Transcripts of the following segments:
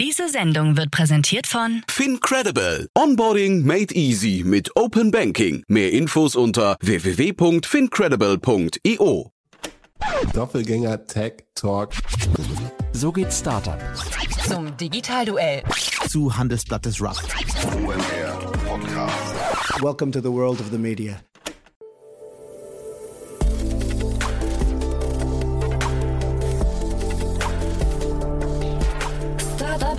Diese Sendung wird präsentiert von FinCredible. Onboarding made easy mit Open Banking. Mehr Infos unter www.fincredible.io. Doppelgänger Tech Talk. So geht Startup. zum Digitalduell. Zu Handelsblatt des Rough. Welcome to the world of the media.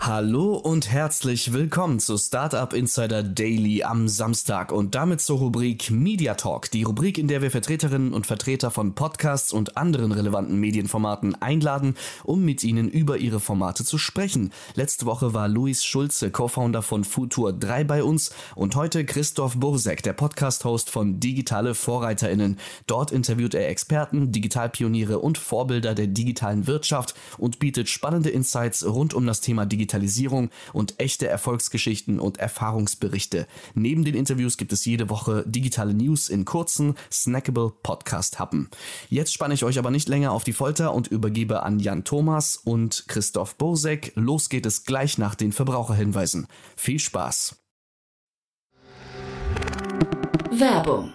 Hallo und herzlich willkommen zu Startup Insider Daily am Samstag und damit zur Rubrik Media Talk, die Rubrik, in der wir Vertreterinnen und Vertreter von Podcasts und anderen relevanten Medienformaten einladen, um mit ihnen über ihre Formate zu sprechen. Letzte Woche war Luis Schulze, Co-Founder von Futur 3 bei uns und heute Christoph Bursek, der Podcast-Host von Digitale VorreiterInnen. Dort interviewt er Experten, Digitalpioniere und Vorbilder der digitalen Wirtschaft und bietet spannende Insights rund um das Thema Digitalisierung und echte Erfolgsgeschichten und Erfahrungsberichte. Neben den Interviews gibt es jede Woche digitale News in kurzen, snackable Podcast-Happen. Jetzt spanne ich euch aber nicht länger auf die Folter und übergebe an Jan Thomas und Christoph Bosek. Los geht es gleich nach den Verbraucherhinweisen. Viel Spaß! Werbung.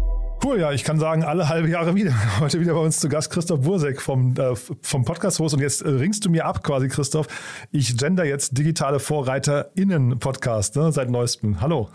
Cool, ja, ich kann sagen, alle halbe Jahre wieder. Heute wieder bei uns zu Gast Christoph Bursek vom, äh, vom Podcast-Host. Und jetzt äh, ringst du mir ab quasi, Christoph. Ich gender jetzt digitale VorreiterInnen-Podcast ne, seit neuestem. Hallo.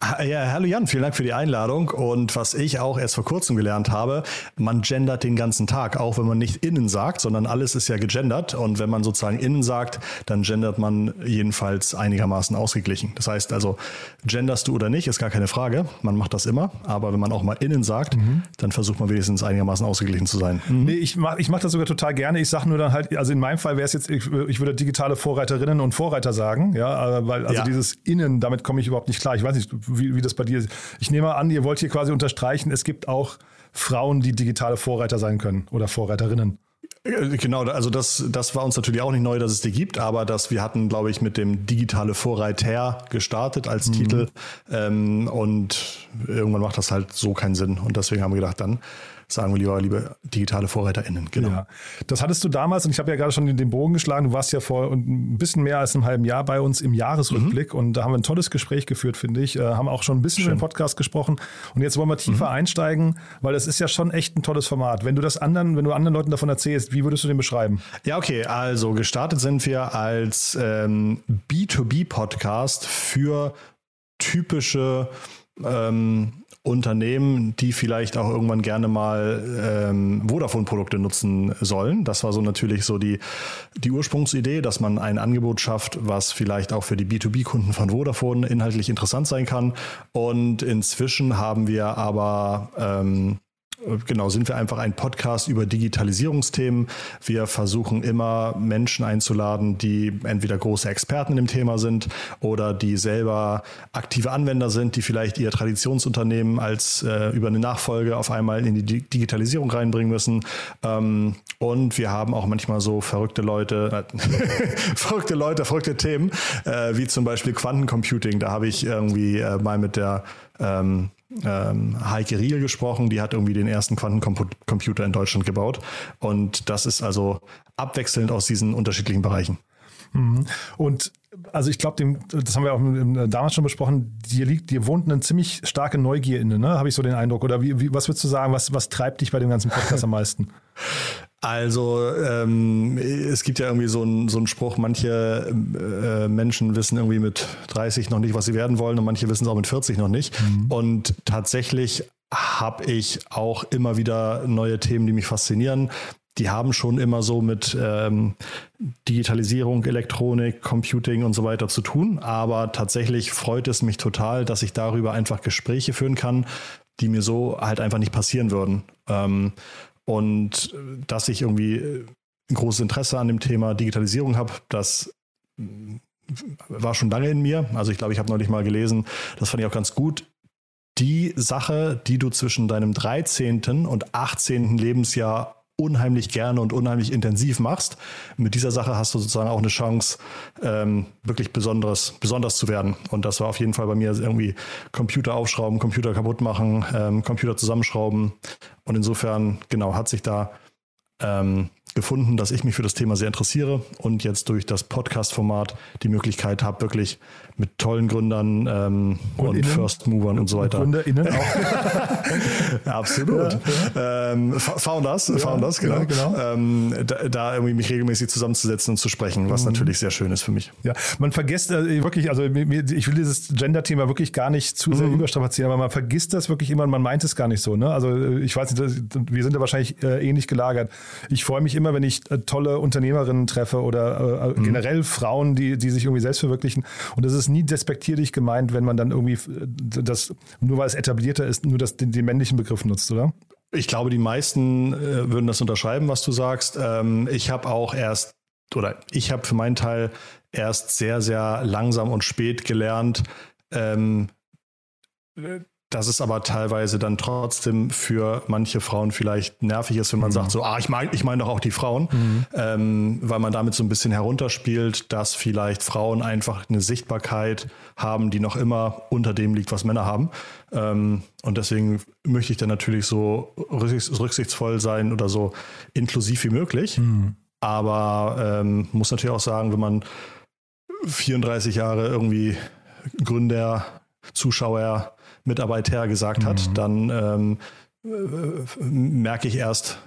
Ja, hallo Jan, vielen Dank für die Einladung. Und was ich auch erst vor kurzem gelernt habe, man gendert den ganzen Tag, auch wenn man nicht innen sagt, sondern alles ist ja gegendert. Und wenn man sozusagen innen sagt, dann gendert man jedenfalls einigermaßen ausgeglichen. Das heißt also, genderst du oder nicht, ist gar keine Frage. Man macht das immer. Aber wenn man auch mal innen sagt, mhm. dann versucht man wenigstens einigermaßen ausgeglichen zu sein. Mhm. Nee, ich mache ich mach das sogar total gerne. Ich sage nur dann halt, also in meinem Fall wäre es jetzt, ich, ich, würde digitale Vorreiterinnen und Vorreiter sagen, ja, weil also ja. dieses Innen, damit komme ich überhaupt nicht klar. Ich weiß nicht, wie, wie das bei dir ist. Ich nehme an, ihr wollt hier quasi unterstreichen, es gibt auch Frauen, die digitale Vorreiter sein können oder Vorreiterinnen. Genau, also das, das war uns natürlich auch nicht neu, dass es die gibt, aber dass wir hatten, glaube ich, mit dem digitale Vorreiter gestartet als mhm. Titel ähm, und irgendwann macht das halt so keinen Sinn und deswegen haben wir gedacht, dann sagen wir lieber, liebe digitale VorreiterInnen. Genau. Ja. Das hattest du damals, und ich habe ja gerade schon den Bogen geschlagen, du warst ja vor ein bisschen mehr als einem halben Jahr bei uns im Jahresrückblick mhm. und da haben wir ein tolles Gespräch geführt, finde ich. Äh, haben auch schon ein bisschen Schön. über den Podcast gesprochen. Und jetzt wollen wir tiefer mhm. einsteigen, weil das ist ja schon echt ein tolles Format. Wenn du das anderen, wenn du anderen Leuten davon erzählst, wie würdest du den beschreiben? Ja, okay. Also gestartet sind wir als ähm, B2B-Podcast für typische ähm, Unternehmen, die vielleicht auch irgendwann gerne mal ähm, Vodafone-Produkte nutzen sollen. Das war so natürlich so die, die Ursprungsidee, dass man ein Angebot schafft, was vielleicht auch für die B2B-Kunden von Vodafone inhaltlich interessant sein kann. Und inzwischen haben wir aber ähm, Genau, sind wir einfach ein Podcast über Digitalisierungsthemen. Wir versuchen immer Menschen einzuladen, die entweder große Experten dem Thema sind oder die selber aktive Anwender sind, die vielleicht ihr Traditionsunternehmen als äh, über eine Nachfolge auf einmal in die Digitalisierung reinbringen müssen. Ähm, und wir haben auch manchmal so verrückte Leute, äh, verrückte Leute, verrückte Themen, äh, wie zum Beispiel Quantencomputing. Da habe ich irgendwie äh, mal mit der ähm, ähm, Heike Riel gesprochen, die hat irgendwie den ersten Quantencomputer in Deutschland gebaut. Und das ist also abwechselnd aus diesen unterschiedlichen Bereichen. Mhm. Und also ich glaube, das haben wir auch damals schon besprochen, dir liegt, dir wohnt eine ziemlich starke Neugier inne, ne? Habe ich so den Eindruck. Oder wie, wie, was würdest du sagen, was, was treibt dich bei dem ganzen Podcast am meisten? Also ähm, es gibt ja irgendwie so einen so Spruch, manche äh, Menschen wissen irgendwie mit 30 noch nicht, was sie werden wollen und manche wissen es auch mit 40 noch nicht. Mhm. Und tatsächlich habe ich auch immer wieder neue Themen, die mich faszinieren. Die haben schon immer so mit ähm, Digitalisierung, Elektronik, Computing und so weiter zu tun. Aber tatsächlich freut es mich total, dass ich darüber einfach Gespräche führen kann, die mir so halt einfach nicht passieren würden. Ähm, und dass ich irgendwie äh, ein großes Interesse an dem Thema Digitalisierung habe, das mm, war schon lange in mir. Also ich glaube, ich habe neulich mal gelesen, das fand ich auch ganz gut. Die Sache, die du zwischen deinem 13. und 18. Lebensjahr unheimlich gerne und unheimlich intensiv machst. Mit dieser Sache hast du sozusagen auch eine Chance, ähm, wirklich besonderes, besonders zu werden. Und das war auf jeden Fall bei mir irgendwie Computer aufschrauben, Computer kaputt machen, ähm, Computer zusammenschrauben. Und insofern, genau, hat sich da ähm, gefunden, dass ich mich für das Thema sehr interessiere und jetzt durch das Podcast-Format die Möglichkeit habe, wirklich mit tollen Gründern ähm, und, und First Movern und so weiter. GründerInnen auch. Absolut. Ja, ja. Ähm, Founders, ja, Founders, genau. genau. Ähm, da, da, irgendwie mich regelmäßig zusammenzusetzen und zu sprechen, was mhm. natürlich sehr schön ist für mich. Ja, man vergisst äh, wirklich, also ich will dieses Gender-Thema wirklich gar nicht zu sehr mhm. überstrapazieren, aber man vergisst das wirklich immer und man meint es gar nicht so. Ne? Also äh, ich weiß nicht, wir sind da wahrscheinlich äh, ähnlich gelagert. Ich freue mich immer, wenn ich äh, tolle Unternehmerinnen treffe oder äh, mhm. generell Frauen, die, die sich irgendwie selbst verwirklichen. Und das ist nie despektierlich gemeint, wenn man dann irgendwie äh, das, nur weil es etablierter ist, nur das, den, den männlichen Begriff nutzt, oder? Ich glaube, die meisten äh, würden das unterschreiben, was du sagst. Ähm, ich habe auch erst, oder ich habe für meinen Teil erst sehr, sehr langsam und spät gelernt, ähm, dass es aber teilweise dann trotzdem für manche Frauen vielleicht nervig ist, wenn man mhm. sagt, so, ah, ich meine ich mein doch auch die Frauen, mhm. ähm, weil man damit so ein bisschen herunterspielt, dass vielleicht Frauen einfach eine Sichtbarkeit haben, die noch immer unter dem liegt, was Männer haben. Ähm, und deswegen möchte ich dann natürlich so rücksichtsvoll sein oder so inklusiv wie möglich. Mhm. Aber ähm, muss natürlich auch sagen, wenn man 34 Jahre irgendwie Gründer, Zuschauer, Mitarbeiter gesagt hat, mhm. dann ähm, äh, merke ich erst,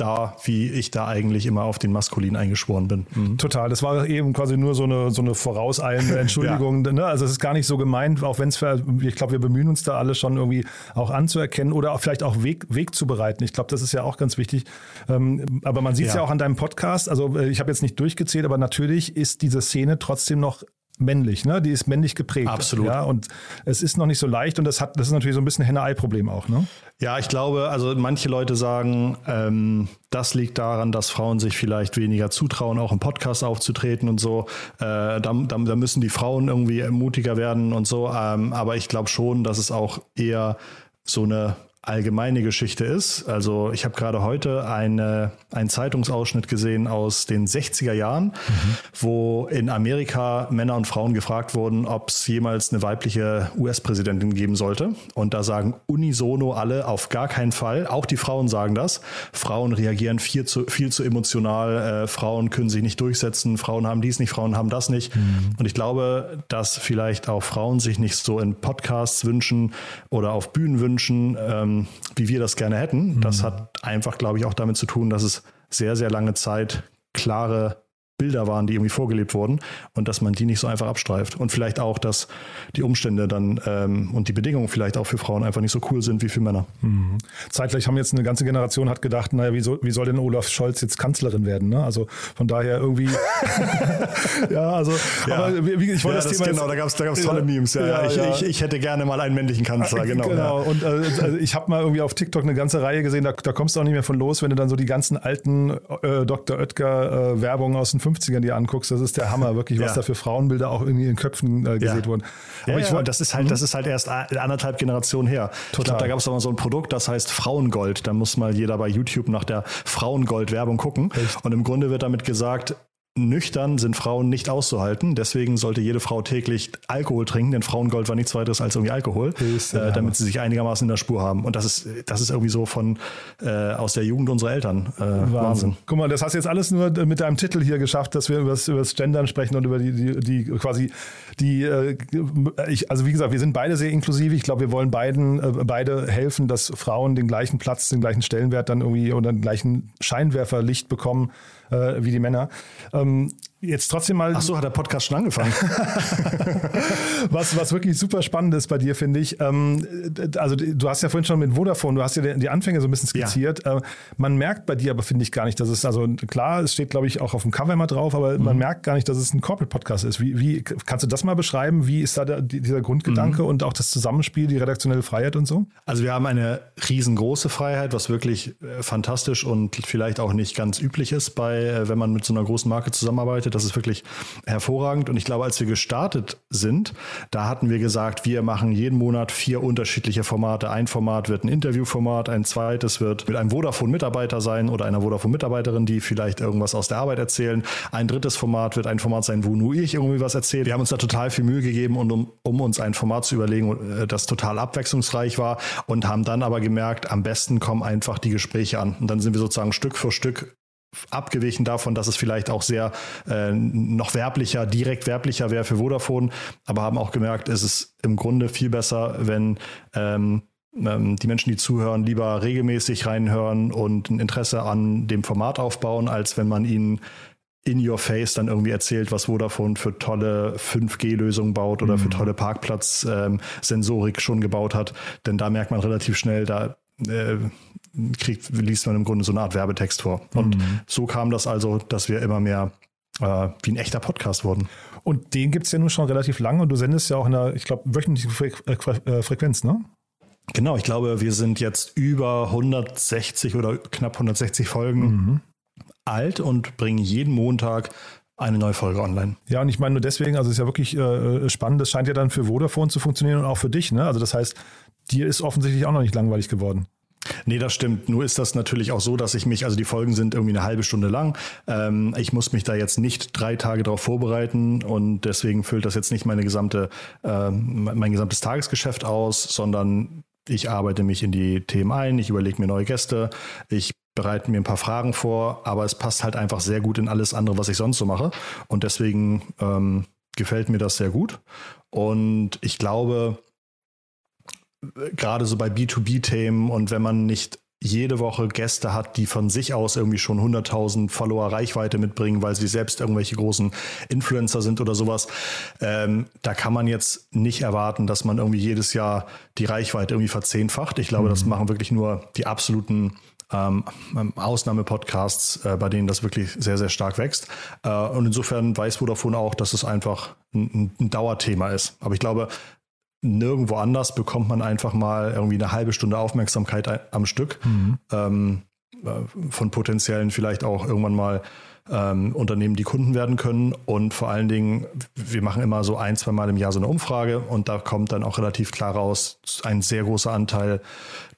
da, wie ich da eigentlich immer auf den Maskulin eingeschworen bin. Mhm. Total. Das war eben quasi nur so eine, so eine vorauseilende Entschuldigung. ja. ne? Also es ist gar nicht so gemeint, auch wenn es, ich glaube, wir bemühen uns da alle schon irgendwie auch anzuerkennen oder auch vielleicht auch Weg, Weg zu bereiten. Ich glaube, das ist ja auch ganz wichtig. Ähm, aber man sieht es ja. ja auch an deinem Podcast. Also äh, ich habe jetzt nicht durchgezählt, aber natürlich ist diese Szene trotzdem noch männlich, ne? Die ist männlich geprägt. Absolut. Ja, und es ist noch nicht so leicht und das hat, das ist natürlich so ein bisschen Henne-Ei-Problem auch, ne? Ja, ich glaube, also manche Leute sagen, ähm, das liegt daran, dass Frauen sich vielleicht weniger zutrauen, auch im Podcast aufzutreten und so. Äh, da, da, da, müssen die Frauen irgendwie mutiger werden und so. Ähm, aber ich glaube schon, dass es auch eher so eine allgemeine Geschichte ist. Also ich habe gerade heute eine, einen Zeitungsausschnitt gesehen aus den 60er Jahren, mhm. wo in Amerika Männer und Frauen gefragt wurden, ob es jemals eine weibliche US-Präsidentin geben sollte. Und da sagen unisono alle auf gar keinen Fall. Auch die Frauen sagen das. Frauen reagieren viel zu, viel zu emotional. Äh, Frauen können sich nicht durchsetzen. Frauen haben dies nicht, Frauen haben das nicht. Mhm. Und ich glaube, dass vielleicht auch Frauen sich nicht so in Podcasts wünschen oder auf Bühnen wünschen. Ähm, ähm, wie wir das gerne hätten. Mhm. Das hat einfach, glaube ich, auch damit zu tun, dass es sehr, sehr lange Zeit klare Bilder waren, die irgendwie vorgelebt wurden und dass man die nicht so einfach abstreift. Und vielleicht auch, dass die Umstände dann ähm, und die Bedingungen vielleicht auch für Frauen einfach nicht so cool sind wie für Männer. Mhm. Zeitgleich haben jetzt eine ganze Generation hat gedacht, naja, wie soll, wie soll denn Olaf Scholz jetzt Kanzlerin werden? Ne? Also von daher irgendwie. ja, also ja. aber wie, ich wollte ja, das, das Thema. Genau, jetzt, da gab es da gab's tolle Memes. Ja, ja, ich, Ich, ich, hätte gerne mal einen männlichen Kanzler, genau. Genau. Und äh, also ich habe mal irgendwie auf TikTok eine ganze Reihe gesehen, da, da, kommst du auch nicht mehr von los, wenn du dann so die ganzen alten äh, Dr. Oetker äh, Werbungen aus den 50ern dir anguckst, das ist der Hammer, wirklich, was ja. da für Frauenbilder auch irgendwie in Köpfen äh, gesehen ja. wurden. Aber ja, ich wollte, das ist halt, das ist halt erst anderthalb Generationen her. Total. Ich glaube, da gab es mal so ein Produkt, das heißt Frauengold. Da muss mal jeder bei YouTube nach der Frauengold-Werbung gucken. Echt? Und im Grunde wird damit gesagt, nüchtern sind Frauen nicht auszuhalten. Deswegen sollte jede Frau täglich Alkohol trinken, denn Frauengold war nichts weiteres als irgendwie Alkohol, äh, damit sie sich einigermaßen in der Spur haben. Und das ist, das ist irgendwie so von äh, aus der Jugend unserer Eltern. Äh, Wahnsinn. Wahnsinn. Guck mal, das hast du jetzt alles nur mit deinem Titel hier geschafft, dass wir über das, über das Gendern sprechen und über die, die, die quasi die, äh, ich, also wie gesagt, wir sind beide sehr inklusiv. Ich glaube, wir wollen beiden, äh, beide helfen, dass Frauen den gleichen Platz, den gleichen Stellenwert dann irgendwie oder den gleichen Scheinwerferlicht bekommen äh, wie die Männer. Ähm, jetzt trotzdem mal. Ach so, hat der Podcast schon angefangen. was, was wirklich super spannend ist bei dir, finde ich. Ähm, also, du hast ja vorhin schon mit Vodafone, du hast ja die Anfänge so ein bisschen skizziert. Ja. Äh, man merkt bei dir aber, finde ich, gar nicht, dass es, also klar, es steht, glaube ich, auch auf dem Cover immer drauf, aber mhm. man merkt gar nicht, dass es ein Corporate-Podcast ist. Wie, wie, kannst du das mal beschreiben? Wie ist da der, dieser Grundgedanke mhm. und auch das Zusammenspiel, die redaktionelle Freiheit und so? Also, wir haben eine riesengroße Freiheit, was wirklich äh, fantastisch und vielleicht auch nicht ganz üblich ist bei äh, wenn man mit so einer großen Marke zusammenarbeitet. Das ist wirklich hervorragend. Und ich glaube, als wir gestartet sind, da hatten wir gesagt, wir machen jeden Monat vier unterschiedliche Formate. Ein Format wird ein Interviewformat, ein zweites wird mit einem Vodafone-Mitarbeiter sein oder einer Vodafone-Mitarbeiterin, die vielleicht irgendwas aus der Arbeit erzählen. Ein drittes Format wird ein Format sein, wo nur ich irgendwie was erzähle. Wir haben uns da total viel Mühe gegeben, um, um uns ein Format zu überlegen, äh, das total abwechslungsreich war und haben dann aber gemerkt, am besten kommen einfach die Gespräche an. Und dann sind wir sozusagen Stück für Stück abgewichen davon, dass es vielleicht auch sehr äh, noch werblicher, direkt werblicher wäre für Vodafone, aber haben auch gemerkt, es ist im Grunde viel besser, wenn ähm, ähm, die Menschen, die zuhören, lieber regelmäßig reinhören und ein Interesse an dem Format aufbauen, als wenn man ihnen in your face dann irgendwie erzählt, was Vodafone für tolle 5G-Lösungen baut oder mhm. für tolle Parkplatz-Sensorik ähm, schon gebaut hat. Denn da merkt man relativ schnell, da äh, kriegt, liest man im Grunde so eine Art Werbetext vor. Und mhm. so kam das also, dass wir immer mehr äh, wie ein echter Podcast wurden. Und den gibt es ja nun schon relativ lange und du sendest ja auch in einer, ich glaube, wöchentlichen Fre äh, äh, Frequenz, ne? Genau, ich glaube, wir sind jetzt über 160 oder knapp 160 Folgen mhm. alt und bringen jeden Montag eine neue Folge online. Ja, und ich meine nur deswegen, also es ist ja wirklich äh, spannend, das scheint ja dann für Vodafone zu funktionieren und auch für dich, ne? Also das heißt, dir ist offensichtlich auch noch nicht langweilig geworden. Nee, das stimmt. Nur ist das natürlich auch so, dass ich mich, also die Folgen sind irgendwie eine halbe Stunde lang. Ähm, ich muss mich da jetzt nicht drei Tage darauf vorbereiten und deswegen füllt das jetzt nicht meine gesamte, äh, mein gesamtes Tagesgeschäft aus, sondern ich arbeite mich in die Themen ein, ich überlege mir neue Gäste, ich bereite mir ein paar Fragen vor, aber es passt halt einfach sehr gut in alles andere, was ich sonst so mache. Und deswegen ähm, gefällt mir das sehr gut. Und ich glaube, gerade so bei B2B-Themen und wenn man nicht jede Woche Gäste hat, die von sich aus irgendwie schon 100.000 Follower Reichweite mitbringen, weil sie selbst irgendwelche großen Influencer sind oder sowas. Ähm, da kann man jetzt nicht erwarten, dass man irgendwie jedes Jahr die Reichweite irgendwie verzehnfacht. Ich glaube, mhm. das machen wirklich nur die absoluten ähm, Ausnahmepodcasts, äh, bei denen das wirklich sehr, sehr stark wächst. Äh, und insofern weiß Vodafone auch, dass es einfach ein, ein Dauerthema ist. Aber ich glaube, nirgendwo anders bekommt man einfach mal irgendwie eine halbe Stunde Aufmerksamkeit am Stück. Mhm. Ähm, äh, von potenziellen vielleicht auch irgendwann mal ähm, Unternehmen, die Kunden werden können. Und vor allen Dingen, wir machen immer so ein, zwei Mal im Jahr so eine Umfrage und da kommt dann auch relativ klar raus, ein sehr großer Anteil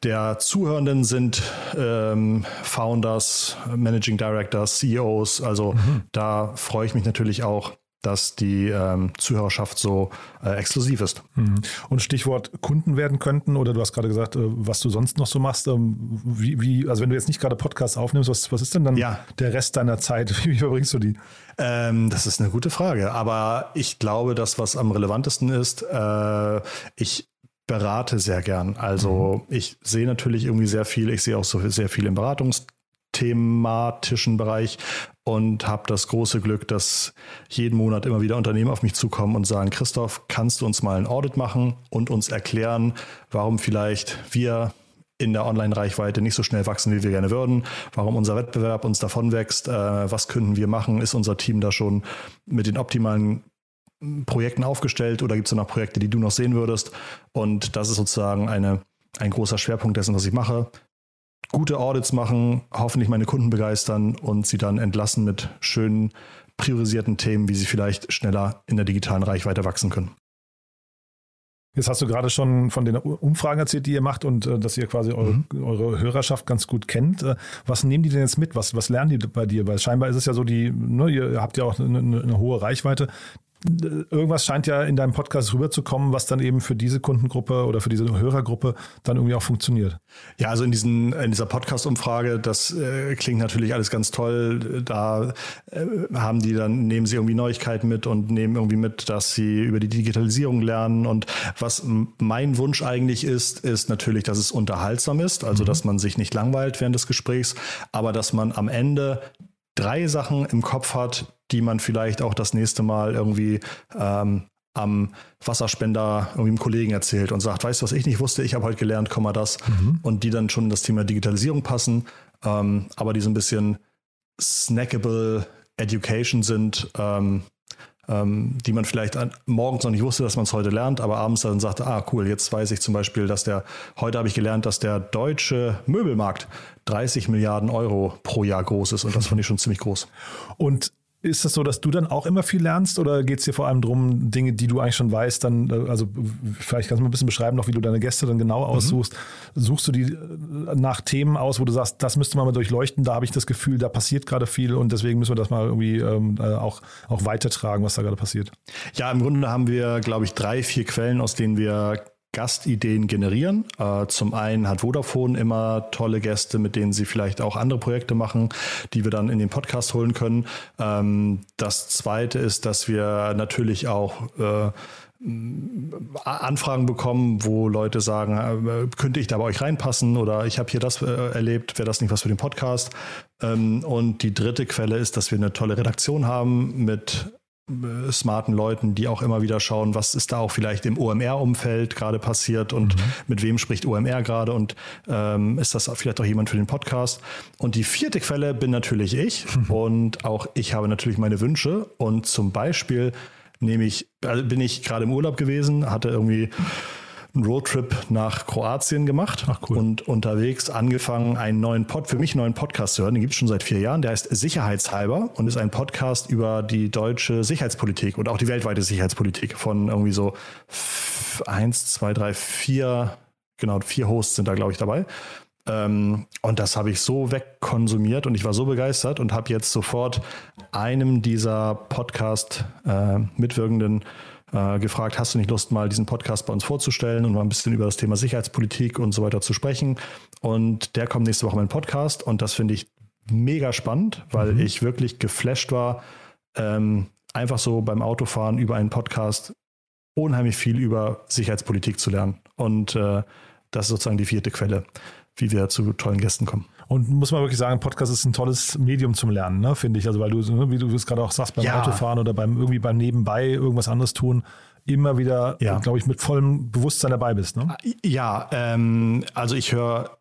der Zuhörenden sind ähm, Founders, Managing Directors, CEOs. Also mhm. da freue ich mich natürlich auch, dass die ähm, Zuhörerschaft so äh, exklusiv ist. Mhm. Und Stichwort Kunden werden könnten, oder du hast gerade gesagt, äh, was du sonst noch so machst. Ähm, wie, wie, also wenn du jetzt nicht gerade Podcasts aufnimmst, was, was ist denn dann ja. der Rest deiner Zeit? Wie verbringst du die? Ähm, das ist eine gute Frage. Aber ich glaube, das, was am relevantesten ist, äh, ich berate sehr gern. Also mhm. ich sehe natürlich irgendwie sehr viel. Ich sehe auch so sehr viel im Beratungs thematischen Bereich und habe das große Glück, dass jeden Monat immer wieder Unternehmen auf mich zukommen und sagen, Christoph, kannst du uns mal ein Audit machen und uns erklären, warum vielleicht wir in der Online-Reichweite nicht so schnell wachsen, wie wir gerne würden, warum unser Wettbewerb uns davon wächst, äh, was könnten wir machen, ist unser Team da schon mit den optimalen Projekten aufgestellt oder gibt es noch Projekte, die du noch sehen würdest? Und das ist sozusagen eine, ein großer Schwerpunkt dessen, was ich mache gute Audits machen, hoffentlich meine Kunden begeistern und sie dann entlassen mit schönen priorisierten Themen, wie sie vielleicht schneller in der digitalen Reichweite wachsen können. Jetzt hast du gerade schon von den Umfragen erzählt, die ihr macht und äh, dass ihr quasi eure, mhm. eure, Hörerschaft ganz gut kennt. Äh, was nehmen die denn jetzt mit? Was, was lernen die bei dir? Weil scheinbar ist es ja so, die, ne, ihr habt ja auch eine, eine hohe Reichweite irgendwas scheint ja in deinem Podcast rüberzukommen, was dann eben für diese Kundengruppe oder für diese Hörergruppe dann irgendwie auch funktioniert. Ja, also in, diesen, in dieser Podcast-Umfrage, das äh, klingt natürlich alles ganz toll. Da äh, haben die dann, nehmen sie irgendwie Neuigkeiten mit und nehmen irgendwie mit, dass sie über die Digitalisierung lernen. Und was mein Wunsch eigentlich ist, ist natürlich, dass es unterhaltsam ist, also mhm. dass man sich nicht langweilt während des Gesprächs, aber dass man am Ende drei Sachen im Kopf hat, die man vielleicht auch das nächste Mal irgendwie ähm, am Wasserspender irgendwie einem Kollegen erzählt und sagt, weißt du, was ich nicht wusste, ich habe heute gelernt, komm mal das. Mhm. Und die dann schon in das Thema Digitalisierung passen, ähm, aber die so ein bisschen snackable Education sind, ähm, ähm, die man vielleicht an, morgens noch nicht wusste, dass man es heute lernt, aber abends dann sagte, ah cool, jetzt weiß ich zum Beispiel, dass der, heute habe ich gelernt, dass der deutsche Möbelmarkt 30 Milliarden Euro pro Jahr groß ist und das fand ich schon ziemlich groß. Und ist das so, dass du dann auch immer viel lernst oder geht es dir vor allem darum, Dinge, die du eigentlich schon weißt, dann, äh, also vielleicht kannst du mal ein bisschen beschreiben, noch wie du deine Gäste dann genau mhm. aussuchst. Mhm. Suchst du die äh, nach Themen aus, wo du sagst, das müsste man mal durchleuchten, da habe ich das Gefühl, da passiert gerade viel und deswegen müssen wir das mal irgendwie ähm, äh, auch, auch weitertragen, was da gerade passiert? Ja, im Grunde haben wir, glaube ich, drei, vier Quellen, aus denen wir Gastideen generieren. Äh, zum einen hat Vodafone immer tolle Gäste, mit denen sie vielleicht auch andere Projekte machen, die wir dann in den Podcast holen können. Ähm, das zweite ist, dass wir natürlich auch äh, Anfragen bekommen, wo Leute sagen, äh, könnte ich da bei euch reinpassen oder ich habe hier das erlebt, wäre das nicht was für den Podcast? Ähm, und die dritte Quelle ist, dass wir eine tolle Redaktion haben mit äh, smarten Leuten, die auch immer wieder schauen, was ist da auch vielleicht im OMR-Umfeld gerade passiert und mhm. mit wem spricht OMR gerade und ähm, ist das vielleicht auch jemand für den Podcast. Und die vierte Quelle bin natürlich ich mhm. und auch ich habe natürlich meine Wünsche und zum Beispiel nehme ich, also bin ich gerade im Urlaub gewesen, hatte irgendwie einen Roadtrip nach Kroatien gemacht Ach, cool. und unterwegs angefangen, einen neuen Pod, für mich einen neuen Podcast zu hören. Den gibt es schon seit vier Jahren. Der heißt Sicherheitshalber und ist ein Podcast über die deutsche Sicherheitspolitik und auch die weltweite Sicherheitspolitik von irgendwie so eins, zwei, drei, vier, genau, vier Hosts sind da, glaube ich, dabei. Ähm, und das habe ich so wegkonsumiert und ich war so begeistert und habe jetzt sofort einem dieser Podcast äh, mitwirkenden äh, gefragt, hast du nicht Lust, mal diesen Podcast bei uns vorzustellen und mal ein bisschen über das Thema Sicherheitspolitik und so weiter zu sprechen. Und der kommt nächste Woche in meinen Podcast und das finde ich mega spannend, weil mhm. ich wirklich geflasht war, ähm, einfach so beim Autofahren über einen Podcast unheimlich viel über Sicherheitspolitik zu lernen. Und äh, das ist sozusagen die vierte Quelle, wie wir zu tollen Gästen kommen. Und muss man wirklich sagen, Podcast ist ein tolles Medium zum Lernen, ne, finde ich. Also weil du, ne, wie du es gerade auch sagst, beim ja. Autofahren oder beim irgendwie beim Nebenbei irgendwas anderes tun, immer wieder, ja. glaube ich, mit vollem Bewusstsein dabei bist. Ne? Ja, ähm, also ich höre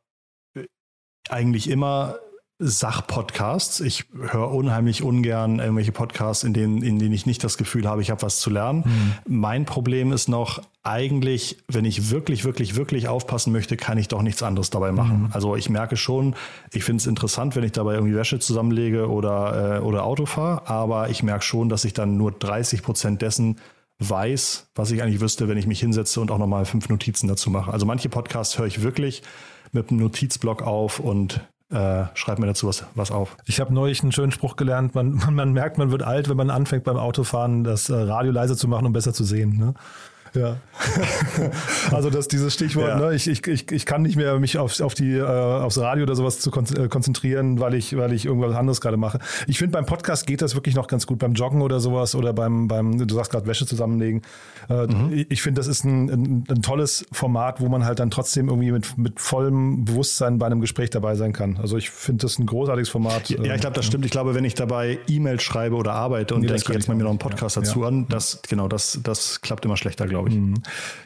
eigentlich immer Sachpodcasts. Ich höre unheimlich ungern irgendwelche Podcasts, in denen, in denen ich nicht das Gefühl habe, ich habe was zu lernen. Mhm. Mein Problem ist noch, eigentlich, wenn ich wirklich, wirklich, wirklich aufpassen möchte, kann ich doch nichts anderes dabei machen. Mhm. Also ich merke schon, ich finde es interessant, wenn ich dabei irgendwie Wäsche zusammenlege oder, äh, oder Auto fahre, aber ich merke schon, dass ich dann nur 30 Prozent dessen weiß, was ich eigentlich wüsste, wenn ich mich hinsetze und auch nochmal fünf Notizen dazu mache. Also manche Podcasts höre ich wirklich mit einem Notizblock auf und äh, schreib mir dazu was, was auf. Ich habe neulich einen schönen Spruch gelernt, man, man, man, merkt, man wird alt, wenn man anfängt beim Autofahren das äh, Radio leiser zu machen, um besser zu sehen. Ne? Ja. also das dieses Stichwort, ja. ne, ich, ich, ich, ich kann nicht mehr mich auf, auf die, äh, aufs Radio oder sowas zu äh, konzentrieren, weil ich, weil ich irgendwas anderes gerade mache. Ich finde, beim Podcast geht das wirklich noch ganz gut. Beim Joggen oder sowas oder beim, beim du sagst gerade Wäsche zusammenlegen. Äh, mhm. Ich finde, das ist ein, ein, ein, tolles Format, wo man halt dann trotzdem irgendwie mit, mit vollem Bewusstsein bei einem Gespräch dabei sein kann. Also ich finde das ein großartiges Format. Ja, ja ich glaube, das stimmt. Ich glaube, wenn ich dabei E-Mails schreibe oder arbeite und nee, denke, jetzt mal mir noch einen Podcast ja. dazu an, das, genau, das, das klappt immer schlechter, glaube ich. Mhm.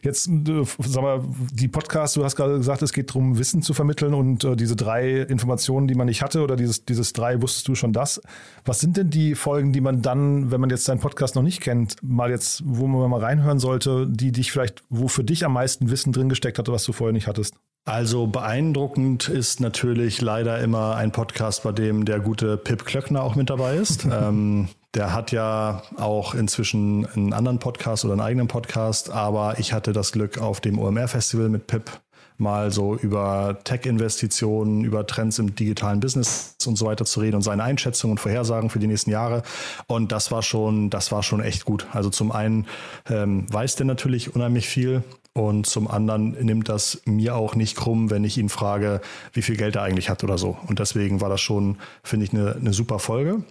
Jetzt, äh, sag mal, die Podcasts, du hast gerade gesagt, es geht darum, Wissen zu vermitteln und äh, diese drei Informationen, die man nicht hatte oder dieses, dieses drei, wusstest du schon das. Was sind denn die Folgen, die man dann, wenn man jetzt deinen Podcast noch nicht kennt, mal jetzt, wo man mal reinhören sollte, die dich vielleicht, wo für dich am meisten Wissen drin gesteckt hatte, was du vorher nicht hattest? Also beeindruckend ist natürlich leider immer ein Podcast, bei dem der gute Pip Klöckner auch mit dabei ist. ähm, der hat ja auch inzwischen einen anderen Podcast oder einen eigenen Podcast, aber ich hatte das Glück auf dem OMR-Festival mit Pip mal so über Tech-Investitionen, über Trends im digitalen Business und so weiter zu reden und seine Einschätzungen und Vorhersagen für die nächsten Jahre. Und das war schon, das war schon echt gut. Also zum einen ähm, weiß der natürlich unheimlich viel und zum anderen nimmt das mir auch nicht krumm, wenn ich ihn frage, wie viel Geld er eigentlich hat oder so. Und deswegen war das schon, finde ich, eine, eine super Folge.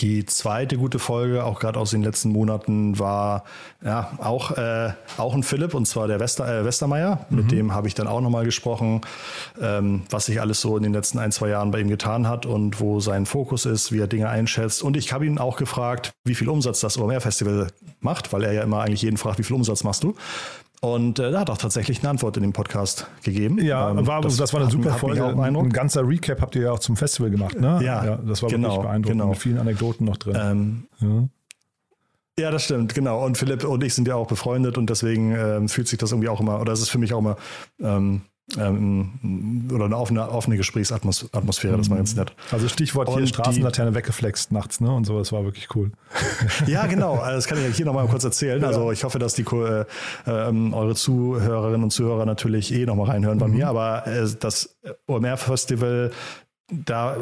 Die zweite gute Folge, auch gerade aus den letzten Monaten, war ja auch, äh, auch ein Philipp, und zwar der Wester, äh, Westermeier. Mhm. Mit dem habe ich dann auch nochmal gesprochen, ähm, was sich alles so in den letzten ein, zwei Jahren bei ihm getan hat und wo sein Fokus ist, wie er Dinge einschätzt. Und ich habe ihn auch gefragt, wie viel Umsatz das OMR-Festival macht, weil er ja immer eigentlich jeden fragt, wie viel Umsatz machst du? Und äh, er hat auch tatsächlich eine Antwort in dem Podcast gegeben. Ja, ähm, war, das, das, war eine super Folge. Ein ganzer Recap habt ihr ja auch zum Festival gemacht, ne? Ja, ja das war genau, wirklich beeindruckend genau. mit vielen Anekdoten noch drin. Ähm, ja. Ja, das stimmt, genau. Und Philipp und ich sind ja auch befreundet und deswegen ähm, fühlt sich das irgendwie auch immer, oder es ist für mich auch immer ähm, ähm, oder eine offene, offene Gesprächsatmosphäre, das war ganz nett. Also Stichwort und hier Straßenlaterne weggeflext nachts, ne? Und so, das war wirklich cool. ja, genau. Also das kann ich hier nochmal kurz erzählen. Ja. Also ich hoffe, dass die äh, äh, eure Zuhörerinnen und Zuhörer natürlich eh nochmal reinhören bei mhm. mir, aber äh, das OMR-Festival da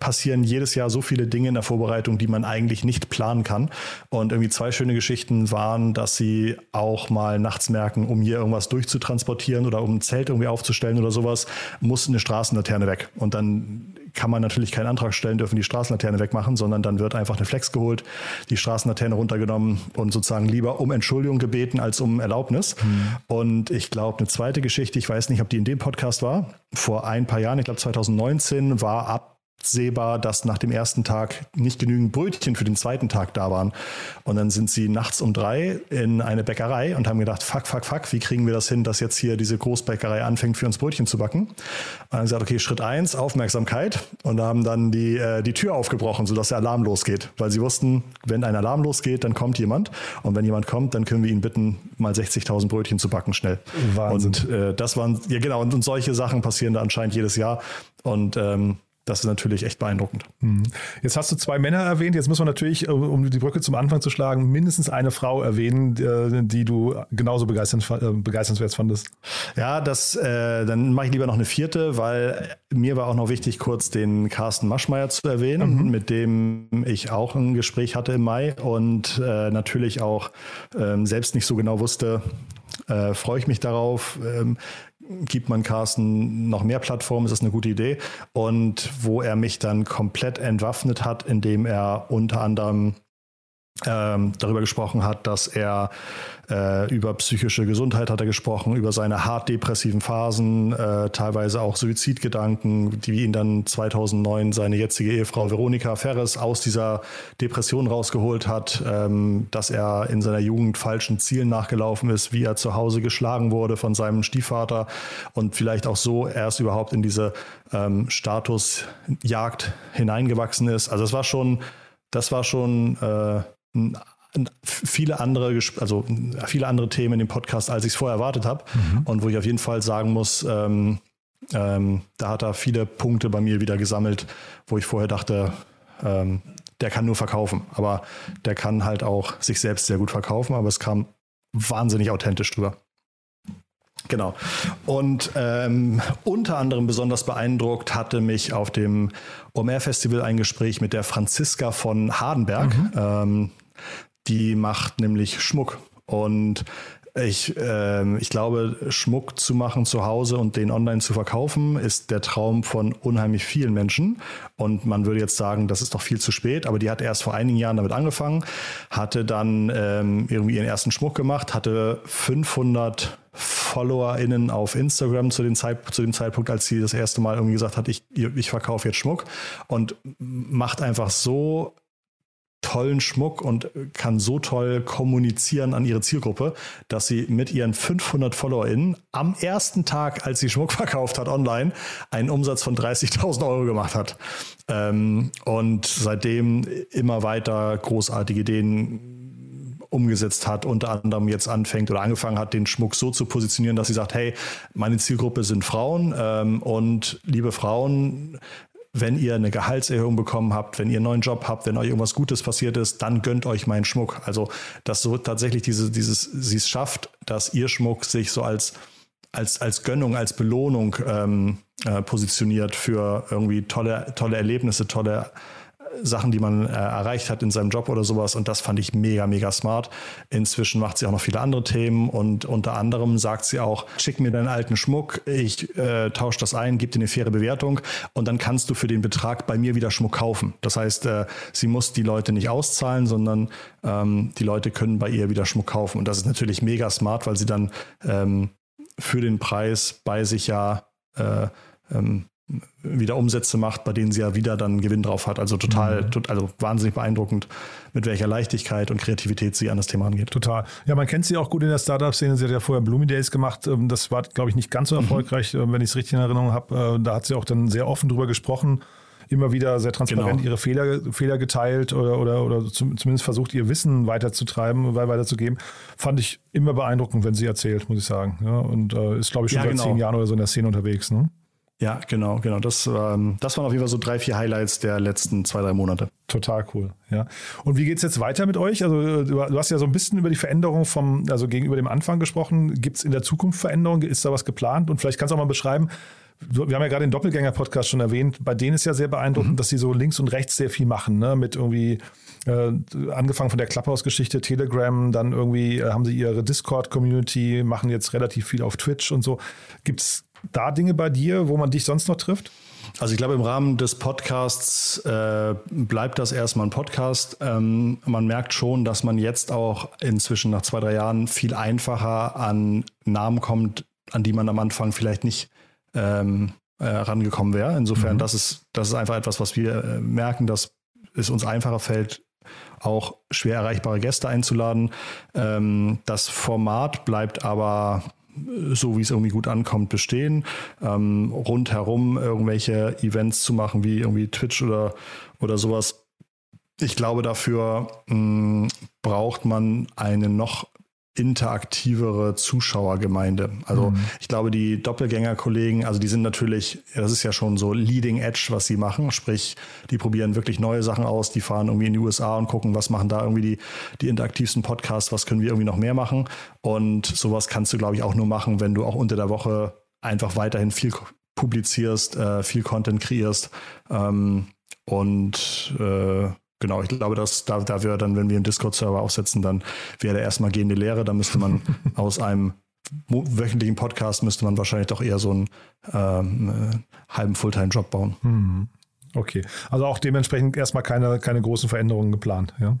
passieren jedes Jahr so viele Dinge in der Vorbereitung, die man eigentlich nicht planen kann. Und irgendwie zwei schöne Geschichten waren, dass sie auch mal nachts merken, um hier irgendwas durchzutransportieren oder um ein Zelt irgendwie aufzustellen oder sowas, muss eine Straßenlaterne weg. Und dann kann man natürlich keinen Antrag stellen, dürfen die Straßenlaterne wegmachen, sondern dann wird einfach eine Flex geholt, die Straßenlaterne runtergenommen und sozusagen lieber um Entschuldigung gebeten als um Erlaubnis. Mhm. Und ich glaube, eine zweite Geschichte, ich weiß nicht, ob die in dem Podcast war, vor ein paar Jahren, ich glaube 2019, war ab absehbar, dass nach dem ersten Tag nicht genügend Brötchen für den zweiten Tag da waren. Und dann sind sie nachts um drei in eine Bäckerei und haben gedacht, fuck, fuck, fuck, wie kriegen wir das hin, dass jetzt hier diese Großbäckerei anfängt, für uns Brötchen zu backen? Und dann haben sie gesagt, okay, Schritt eins, Aufmerksamkeit. Und haben dann die, äh, die Tür aufgebrochen, sodass der Alarm losgeht. Weil sie wussten, wenn ein Alarm losgeht, dann kommt jemand. Und wenn jemand kommt, dann können wir ihn bitten, mal 60.000 Brötchen zu backen, schnell. Wahnsinn. Und äh, das waren, ja genau, und, und solche Sachen passieren da anscheinend jedes Jahr. Und ähm, das ist natürlich echt beeindruckend. Mhm. Jetzt hast du zwei Männer erwähnt. Jetzt muss man natürlich, um die Brücke zum Anfang zu schlagen, mindestens eine Frau erwähnen, äh, die du genauso äh, begeisternswert fandest. Ja, das, äh, dann mache ich lieber noch eine vierte, weil mir war auch noch wichtig, kurz den Carsten Maschmeyer zu erwähnen, mhm. mit dem ich auch ein Gespräch hatte im Mai und äh, natürlich auch ähm, selbst nicht so genau wusste, äh, freue ich mich darauf. Ähm, gibt man Carsten noch mehr Plattformen, ist das eine gute Idee. Und wo er mich dann komplett entwaffnet hat, indem er unter anderem ähm, darüber gesprochen hat, dass er äh, über psychische Gesundheit hat er gesprochen, über seine hart depressiven Phasen, äh, teilweise auch Suizidgedanken, die ihn dann 2009 seine jetzige Ehefrau Veronika Ferres aus dieser Depression rausgeholt hat, ähm, dass er in seiner Jugend falschen Zielen nachgelaufen ist, wie er zu Hause geschlagen wurde von seinem Stiefvater und vielleicht auch so erst überhaupt in diese ähm, Statusjagd hineingewachsen ist. Also es war schon, das war schon äh, viele andere, also viele andere Themen in dem Podcast, als ich es vorher erwartet habe. Mhm. Und wo ich auf jeden Fall sagen muss, ähm, ähm, da hat er viele Punkte bei mir wieder gesammelt, wo ich vorher dachte, ähm, der kann nur verkaufen. Aber der kann halt auch sich selbst sehr gut verkaufen, aber es kam wahnsinnig authentisch drüber. Genau. Und ähm, unter anderem besonders beeindruckt hatte mich auf dem Omer Festival ein Gespräch mit der Franziska von Hardenberg. Mhm. Ähm, die macht nämlich Schmuck. Und ich, äh, ich glaube, Schmuck zu machen zu Hause und den online zu verkaufen, ist der Traum von unheimlich vielen Menschen. Und man würde jetzt sagen, das ist doch viel zu spät, aber die hat erst vor einigen Jahren damit angefangen, hatte dann ähm, irgendwie ihren ersten Schmuck gemacht, hatte 500 FollowerInnen auf Instagram zu, Zeit, zu dem Zeitpunkt, als sie das erste Mal irgendwie gesagt hat, ich, ich verkaufe jetzt Schmuck und macht einfach so tollen Schmuck und kann so toll kommunizieren an ihre Zielgruppe, dass sie mit ihren 500 FollowerInnen am ersten Tag, als sie Schmuck verkauft hat online, einen Umsatz von 30.000 Euro gemacht hat. Ähm, und seitdem immer weiter großartige Ideen umgesetzt hat, unter anderem jetzt anfängt oder angefangen hat, den Schmuck so zu positionieren, dass sie sagt, hey, meine Zielgruppe sind Frauen ähm, und liebe Frauen, wenn ihr eine Gehaltserhöhung bekommen habt, wenn ihr einen neuen Job habt, wenn euch irgendwas Gutes passiert ist, dann gönnt euch meinen Schmuck. Also, dass so tatsächlich diese, dieses, sie es schafft, dass ihr Schmuck sich so als, als, als Gönnung, als Belohnung ähm, äh, positioniert für irgendwie tolle, tolle Erlebnisse, tolle Sachen, die man äh, erreicht hat in seinem Job oder sowas. Und das fand ich mega, mega smart. Inzwischen macht sie auch noch viele andere Themen und unter anderem sagt sie auch, schick mir deinen alten Schmuck, ich äh, tausche das ein, gib dir eine faire Bewertung und dann kannst du für den Betrag bei mir wieder Schmuck kaufen. Das heißt, äh, sie muss die Leute nicht auszahlen, sondern ähm, die Leute können bei ihr wieder Schmuck kaufen. Und das ist natürlich mega smart, weil sie dann ähm, für den Preis bei sich ja äh, ähm, wieder Umsätze macht, bei denen sie ja wieder dann Gewinn drauf hat. Also total, mhm. also wahnsinnig beeindruckend, mit welcher Leichtigkeit und Kreativität sie an das Thema angeht. Total. Ja, man kennt sie auch gut in der Startup-Szene. Sie hat ja vorher Bloomy Days gemacht. Ähm, das war, glaube ich, nicht ganz so mhm. erfolgreich, mhm. wenn ich es richtig in Erinnerung habe. Äh, da hat sie auch dann sehr offen drüber gesprochen immer wieder sehr transparent genau. ihre Fehler, Fehler geteilt oder, oder, oder zumindest versucht, ihr Wissen weiterzutreiben, weiterzugeben. Fand ich immer beeindruckend, wenn sie erzählt, muss ich sagen. Ja, und äh, ist, glaube ich, schon ja, seit genau. zehn Jahren oder so in der Szene unterwegs. Ne? Ja, genau, genau. Das, ähm, das waren auf jeden Fall so drei, vier Highlights der letzten zwei, drei Monate. Total cool, ja. Und wie geht es jetzt weiter mit euch? Also äh, du hast ja so ein bisschen über die Veränderung vom, also gegenüber dem Anfang gesprochen. Gibt es in der Zukunft Veränderungen? Ist da was geplant? Und vielleicht kannst du auch mal beschreiben, wir haben ja gerade den Doppelgänger-Podcast schon erwähnt. Bei denen ist ja sehr beeindruckend, mhm. dass sie so links und rechts sehr viel machen, ne? Mit irgendwie äh, angefangen von der Clubhouse-Geschichte, Telegram, dann irgendwie äh, haben sie ihre Discord-Community, machen jetzt relativ viel auf Twitch und so. Gibt es da Dinge bei dir, wo man dich sonst noch trifft? Also ich glaube, im Rahmen des Podcasts äh, bleibt das erstmal ein Podcast. Ähm, man merkt schon, dass man jetzt auch inzwischen nach zwei, drei Jahren viel einfacher an Namen kommt, an die man am Anfang vielleicht nicht ähm, äh, rangekommen wäre. Insofern, mhm. das, ist, das ist einfach etwas, was wir äh, merken, dass es uns einfacher fällt, auch schwer erreichbare Gäste einzuladen. Ähm, das Format bleibt aber so wie es irgendwie gut ankommt, bestehen. Ähm, rundherum irgendwelche Events zu machen, wie irgendwie Twitch oder, oder sowas. Ich glaube, dafür mh, mm, braucht man eine noch interaktivere Zuschauergemeinde. Also mhm. ich glaube, die Doppelgänger-Kollegen, also die sind natürlich, das ist ja schon so Leading Edge, was sie machen. Sprich, die probieren wirklich neue Sachen aus, die fahren irgendwie in die USA und gucken, was machen da irgendwie die, die interaktivsten Podcasts, was können wir irgendwie noch mehr machen. Und sowas kannst du, glaube ich, auch nur machen, wenn du auch unter der Woche einfach weiterhin viel publizierst, äh, viel Content kreierst. Ähm, und äh, Genau, ich glaube, dass da, da wir dann, wenn wir einen Discord-Server aufsetzen, dann wäre der erstmal gehende Lehre. Da müsste man aus einem wöchentlichen Podcast müsste man wahrscheinlich doch eher so einen ähm, äh, halben Fulltime-Job bauen. Mhm. Okay, also auch dementsprechend erstmal keine, keine großen Veränderungen geplant, ja?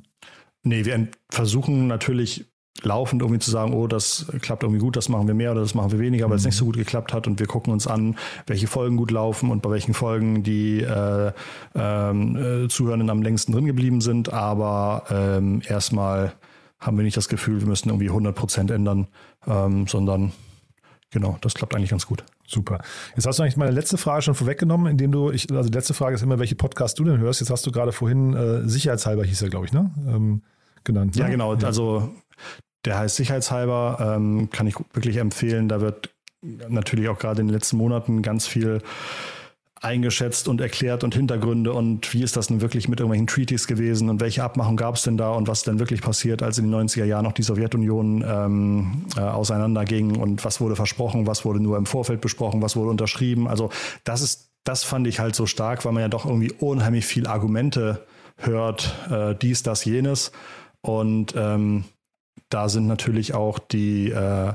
Nee, wir versuchen natürlich laufend irgendwie zu sagen, oh, das klappt irgendwie gut, das machen wir mehr oder das machen wir weniger, weil mhm. es nicht so gut geklappt hat und wir gucken uns an, welche Folgen gut laufen und bei welchen Folgen die äh, ähm, äh, Zuhörenden am längsten drin geblieben sind, aber ähm, erstmal haben wir nicht das Gefühl, wir müssen irgendwie 100 Prozent ändern, ähm, sondern genau, das klappt eigentlich ganz gut. Super. Jetzt hast du eigentlich meine letzte Frage schon vorweggenommen, indem du, ich, also die letzte Frage ist immer, welche Podcast du denn hörst. Jetzt hast du gerade vorhin, äh, sicherheitshalber hieß er, glaube ich, ne? Ähm, genannt. Ja, ne? genau. Ja. Also der heißt sicherheitshalber, ähm, kann ich wirklich empfehlen. Da wird natürlich auch gerade in den letzten Monaten ganz viel eingeschätzt und erklärt und Hintergründe und wie ist das nun wirklich mit irgendwelchen Treaties gewesen und welche Abmachung gab es denn da und was denn wirklich passiert, als in den 90er Jahren noch die Sowjetunion ähm, äh, auseinanderging und was wurde versprochen, was wurde nur im Vorfeld besprochen, was wurde unterschrieben. Also das ist, das fand ich halt so stark, weil man ja doch irgendwie unheimlich viel Argumente hört, äh, dies, das, jenes. Und ähm, da sind natürlich auch die äh,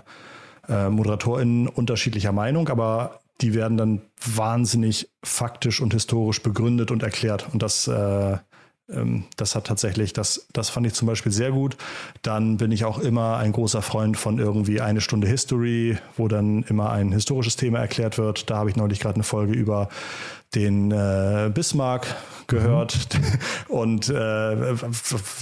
äh, ModeratorInnen unterschiedlicher Meinung, aber die werden dann wahnsinnig faktisch und historisch begründet und erklärt. Und das, äh, das hat tatsächlich, das, das fand ich zum Beispiel sehr gut. Dann bin ich auch immer ein großer Freund von irgendwie eine Stunde History, wo dann immer ein historisches Thema erklärt wird. Da habe ich neulich gerade eine Folge über den äh, Bismarck gehört mhm. und äh,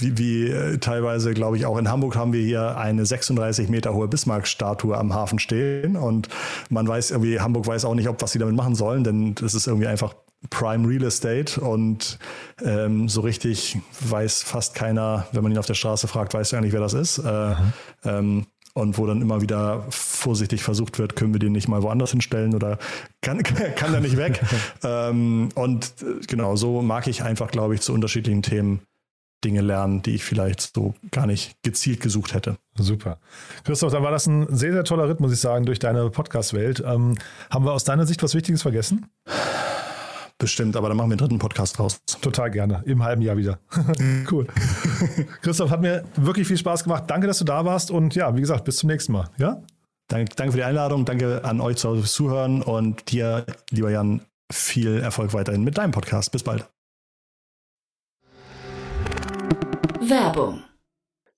wie, wie äh, teilweise, glaube ich, auch in Hamburg haben wir hier eine 36 Meter hohe Bismarck-Statue am Hafen stehen und man weiß irgendwie, Hamburg weiß auch nicht, ob was sie damit machen sollen, denn das ist irgendwie einfach Prime Real Estate und ähm, so richtig weiß fast keiner, wenn man ihn auf der Straße fragt, weiß er eigentlich, wer das ist. Äh, mhm. ähm, und wo dann immer wieder vorsichtig versucht wird, können wir den nicht mal woanders hinstellen oder kann, kann da nicht weg. ähm, und äh, genau, so mag ich einfach, glaube ich, zu unterschiedlichen Themen Dinge lernen, die ich vielleicht so gar nicht gezielt gesucht hätte. Super. Christoph, dann war das ein sehr, sehr toller Ritt, muss ich sagen, durch deine Podcast-Welt. Ähm, haben wir aus deiner Sicht was Wichtiges vergessen? Bestimmt, aber dann machen wir einen dritten Podcast raus. Total gerne. Im halben Jahr wieder. cool. Christoph, hat mir wirklich viel Spaß gemacht. Danke, dass du da warst und ja, wie gesagt, bis zum nächsten Mal. Ja? Danke, danke für die Einladung. Danke an euch zu Hause fürs Zuhören und dir, lieber Jan, viel Erfolg weiterhin mit deinem Podcast. Bis bald. Werbung.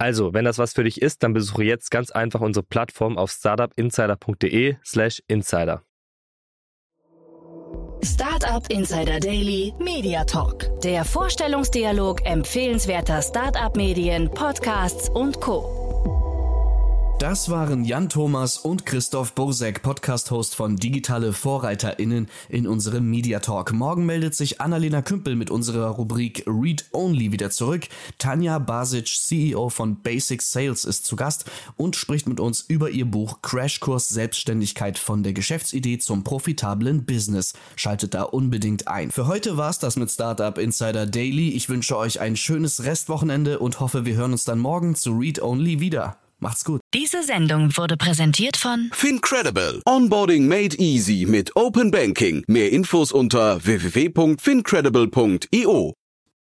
Also, wenn das was für dich ist, dann besuche jetzt ganz einfach unsere Plattform auf startupinsider.de/slash insider. Startup Insider Daily Media Talk. Der Vorstellungsdialog empfehlenswerter Startup-Medien, Podcasts und Co. Das waren Jan Thomas und Christoph Bosek, Podcast-Host von Digitale VorreiterInnen in unserem Media Talk. Morgen meldet sich Annalena Kümpel mit unserer Rubrik Read Only wieder zurück. Tanja Basic, CEO von Basic Sales, ist zu Gast und spricht mit uns über ihr Buch Crashkurs Selbstständigkeit von der Geschäftsidee zum profitablen Business. Schaltet da unbedingt ein. Für heute war's das mit Startup Insider Daily. Ich wünsche euch ein schönes Restwochenende und hoffe, wir hören uns dann morgen zu Read Only wieder. Macht's gut. Diese Sendung wurde präsentiert von Fincredible. Onboarding made easy mit Open Banking. Mehr Infos unter www.fincredible.io.